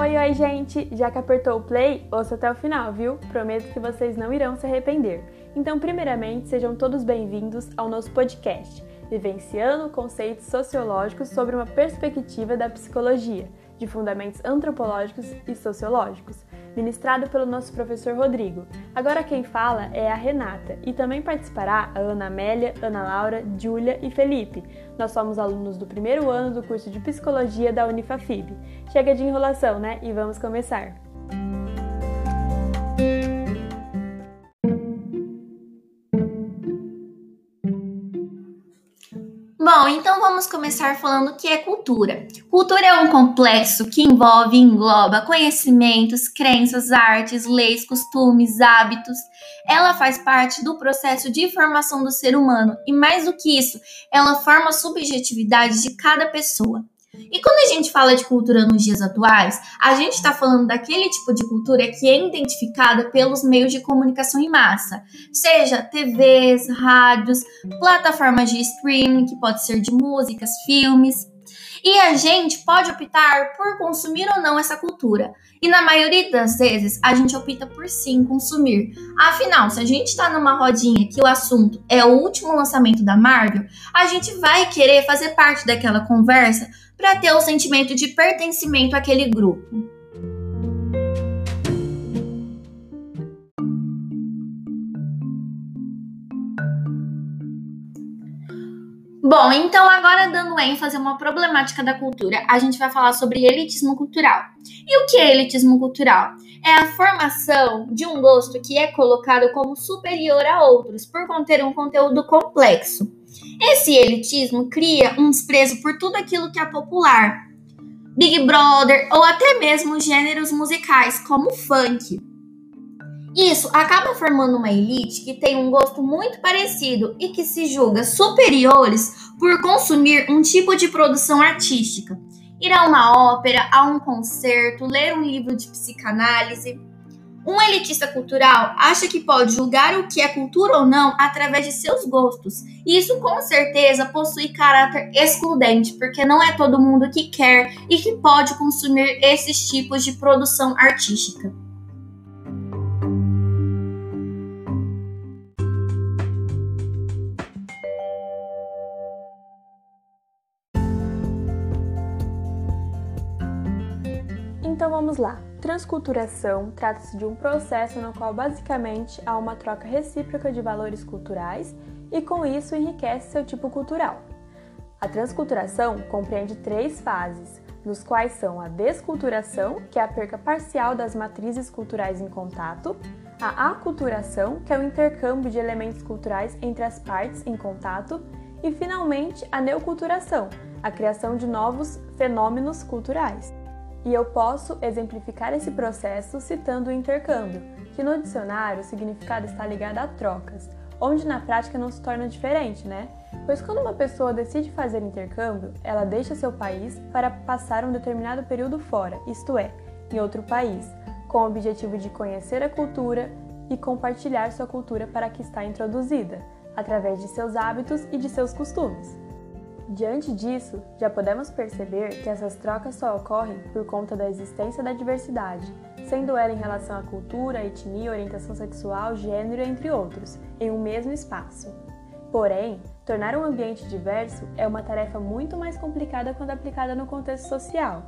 Oi, oi, gente! Já que apertou o play, ouça até o final, viu? Prometo que vocês não irão se arrepender. Então, primeiramente, sejam todos bem-vindos ao nosso podcast, Vivenciando Conceitos Sociológicos sobre uma Perspectiva da Psicologia, de Fundamentos Antropológicos e Sociológicos ministrado pelo nosso professor Rodrigo. Agora quem fala é a Renata e também participará a Ana Amélia, Ana Laura, Júlia e Felipe. Nós somos alunos do primeiro ano do curso de Psicologia da Unifafib. Chega de enrolação, né? E vamos começar! Bom, então vamos começar falando o que é cultura. Cultura é um complexo que envolve e engloba conhecimentos, crenças, artes, leis, costumes, hábitos. Ela faz parte do processo de formação do ser humano e, mais do que isso, ela forma a subjetividade de cada pessoa. E quando a gente fala de cultura nos dias atuais, a gente está falando daquele tipo de cultura que é identificada pelos meios de comunicação em massa, seja TVs, rádios, plataformas de streaming, que pode ser de músicas, filmes. E a gente pode optar por consumir ou não essa cultura. E na maioria das vezes, a gente opta por sim consumir. Afinal, se a gente está numa rodinha que o assunto é o último lançamento da Marvel, a gente vai querer fazer parte daquela conversa para ter o sentimento de pertencimento àquele grupo. Bom, então agora dando ênfase a uma problemática da cultura, a gente vai falar sobre elitismo cultural. E o que é elitismo cultural? É a formação de um gosto que é colocado como superior a outros por conter um conteúdo complexo. Esse elitismo cria um desprezo por tudo aquilo que é popular, Big Brother ou até mesmo gêneros musicais como funk. Isso acaba formando uma elite que tem um gosto muito parecido e que se julga superiores por consumir um tipo de produção artística. Ir a uma ópera, a um concerto, ler um livro de psicanálise. Um elitista cultural acha que pode julgar o que é cultura ou não através de seus gostos. E isso com certeza possui caráter excludente, porque não é todo mundo que quer e que pode consumir esses tipos de produção artística. Transculturação trata-se de um processo no qual basicamente há uma troca recíproca de valores culturais e com isso enriquece seu tipo cultural. A transculturação compreende três fases, nos quais são a desculturação, que é a perca parcial das matrizes culturais em contato, a aculturação, que é o intercâmbio de elementos culturais entre as partes em contato, e finalmente a neoculturação, a criação de novos fenômenos culturais. E eu posso exemplificar esse processo citando o intercâmbio, que no dicionário o significado está ligado a trocas, onde na prática não se torna diferente, né? Pois quando uma pessoa decide fazer intercâmbio, ela deixa seu país para passar um determinado período fora, isto é, em outro país, com o objetivo de conhecer a cultura e compartilhar sua cultura para que está introduzida, através de seus hábitos e de seus costumes. Diante disso, já podemos perceber que essas trocas só ocorrem por conta da existência da diversidade, sendo ela em relação à cultura, etnia, orientação sexual, gênero, entre outros, em um mesmo espaço. Porém, tornar um ambiente diverso é uma tarefa muito mais complicada quando aplicada no contexto social.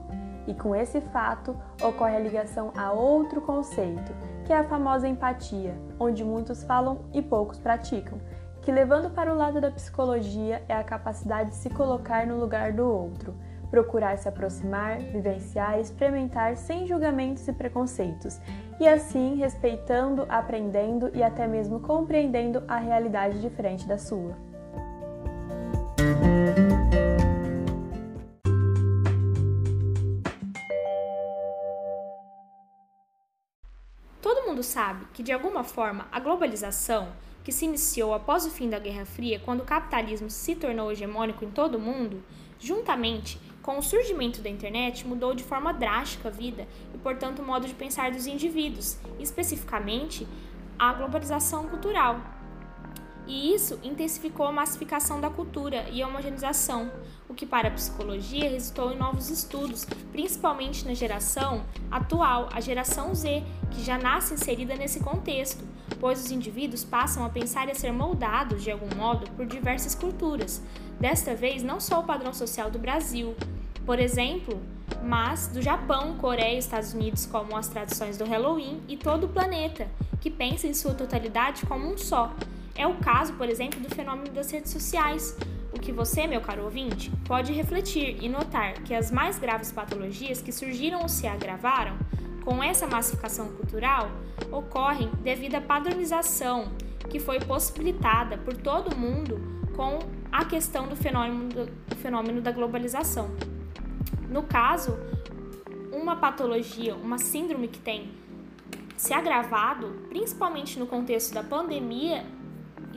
E com esse fato ocorre a ligação a outro conceito, que é a famosa empatia, onde muitos falam e poucos praticam, que, levando para o lado da psicologia, é a capacidade de se colocar no lugar do outro, procurar se aproximar, vivenciar experimentar sem julgamentos e preconceitos, e assim respeitando, aprendendo e até mesmo compreendendo a realidade diferente da sua. Todo mundo sabe que, de alguma forma, a globalização que se iniciou após o fim da Guerra Fria, quando o capitalismo se tornou hegemônico em todo o mundo, juntamente com o surgimento da internet, mudou de forma drástica a vida e, portanto, o modo de pensar dos indivíduos, especificamente a globalização cultural. E isso intensificou a massificação da cultura e a homogeneização, o que para a psicologia resultou em novos estudos, principalmente na geração atual, a geração Z, que já nasce inserida nesse contexto, pois os indivíduos passam a pensar e a ser moldados de algum modo por diversas culturas. Desta vez, não só o padrão social do Brasil, por exemplo, mas do Japão, Coreia e Estados Unidos, como as tradições do Halloween e todo o planeta, que pensa em sua totalidade como um só. É o caso, por exemplo, do fenômeno das redes sociais, o que você, meu caro ouvinte, pode refletir e notar que as mais graves patologias que surgiram ou se agravaram com essa massificação cultural ocorrem devido à padronização que foi possibilitada por todo mundo com a questão do fenômeno, do fenômeno da globalização. No caso, uma patologia, uma síndrome que tem se agravado, principalmente no contexto da pandemia,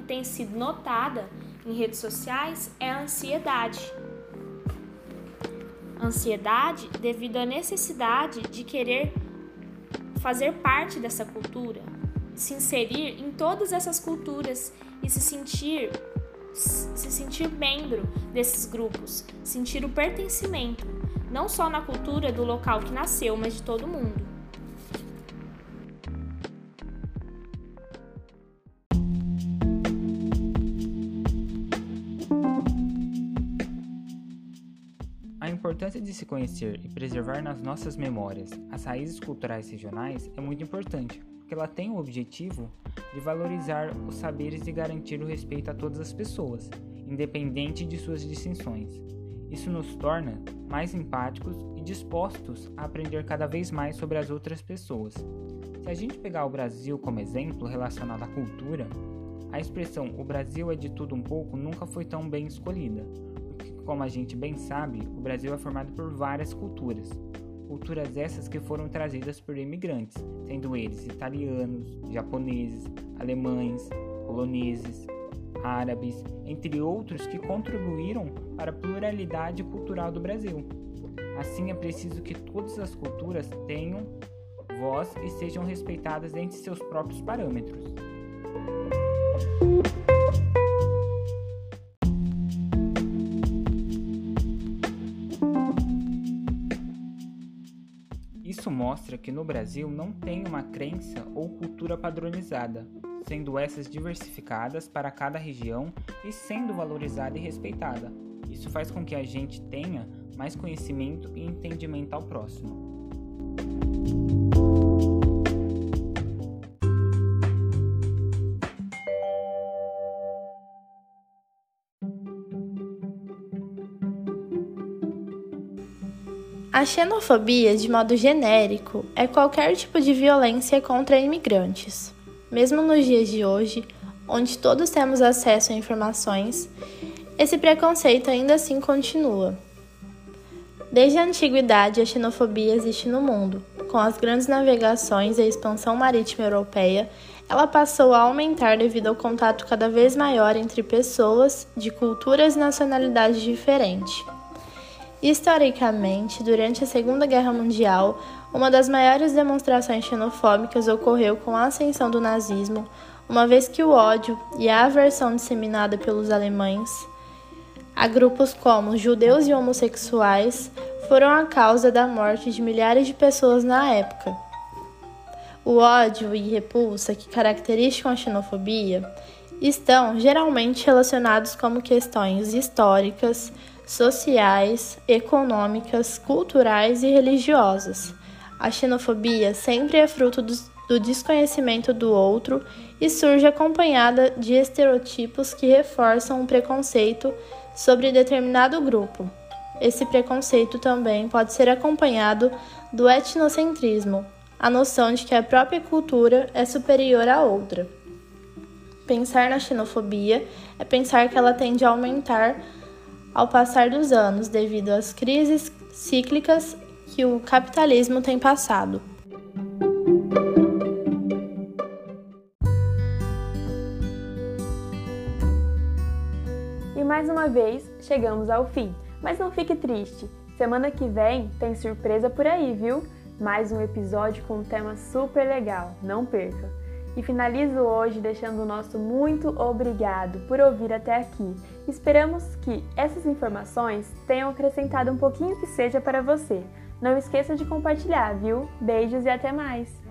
tem sido notada em redes sociais, é a ansiedade. Ansiedade devido à necessidade de querer fazer parte dessa cultura, se inserir em todas essas culturas e se sentir se sentir membro desses grupos, sentir o pertencimento não só na cultura do local que nasceu, mas de todo mundo. Importância de se conhecer e preservar nas nossas memórias as raízes culturais regionais é muito importante, porque ela tem o objetivo de valorizar os saberes e garantir o respeito a todas as pessoas, independente de suas distinções. Isso nos torna mais empáticos e dispostos a aprender cada vez mais sobre as outras pessoas. Se a gente pegar o Brasil como exemplo relacionado à cultura, a expressão o Brasil é de tudo um pouco nunca foi tão bem escolhida, como a gente bem sabe, o Brasil é formado por várias culturas. Culturas essas que foram trazidas por imigrantes, sendo eles italianos, japoneses, alemães, poloneses, árabes, entre outros que contribuíram para a pluralidade cultural do Brasil. Assim, é preciso que todas as culturas tenham voz e sejam respeitadas entre seus próprios parâmetros. Isso mostra que no Brasil não tem uma crença ou cultura padronizada, sendo essas diversificadas para cada região e sendo valorizada e respeitada. Isso faz com que a gente tenha mais conhecimento e entendimento ao próximo. A xenofobia, de modo genérico, é qualquer tipo de violência contra imigrantes. Mesmo nos dias de hoje, onde todos temos acesso a informações, esse preconceito ainda assim continua. Desde a antiguidade, a xenofobia existe no mundo. Com as grandes navegações e a expansão marítima europeia, ela passou a aumentar devido ao contato cada vez maior entre pessoas de culturas e nacionalidades diferentes. Historicamente, durante a Segunda Guerra Mundial, uma das maiores demonstrações xenofóbicas ocorreu com a ascensão do nazismo, uma vez que o ódio e a aversão disseminada pelos alemães a grupos como judeus e homossexuais foram a causa da morte de milhares de pessoas na época. O ódio e repulsa que caracterizam a xenofobia estão geralmente relacionados como questões históricas, sociais, econômicas, culturais e religiosas. A xenofobia sempre é fruto do, do desconhecimento do outro e surge acompanhada de estereotipos que reforçam o preconceito sobre determinado grupo. Esse preconceito também pode ser acompanhado do etnocentrismo, a noção de que a própria cultura é superior à outra. Pensar na xenofobia é pensar que ela tende a aumentar ao passar dos anos devido às crises cíclicas que o capitalismo tem passado. E mais uma vez chegamos ao fim. Mas não fique triste, semana que vem tem surpresa por aí, viu? Mais um episódio com um tema super legal, não perca! E finalizo hoje deixando o nosso muito obrigado por ouvir até aqui. Esperamos que essas informações tenham acrescentado um pouquinho que seja para você. Não esqueça de compartilhar, viu? Beijos e até mais!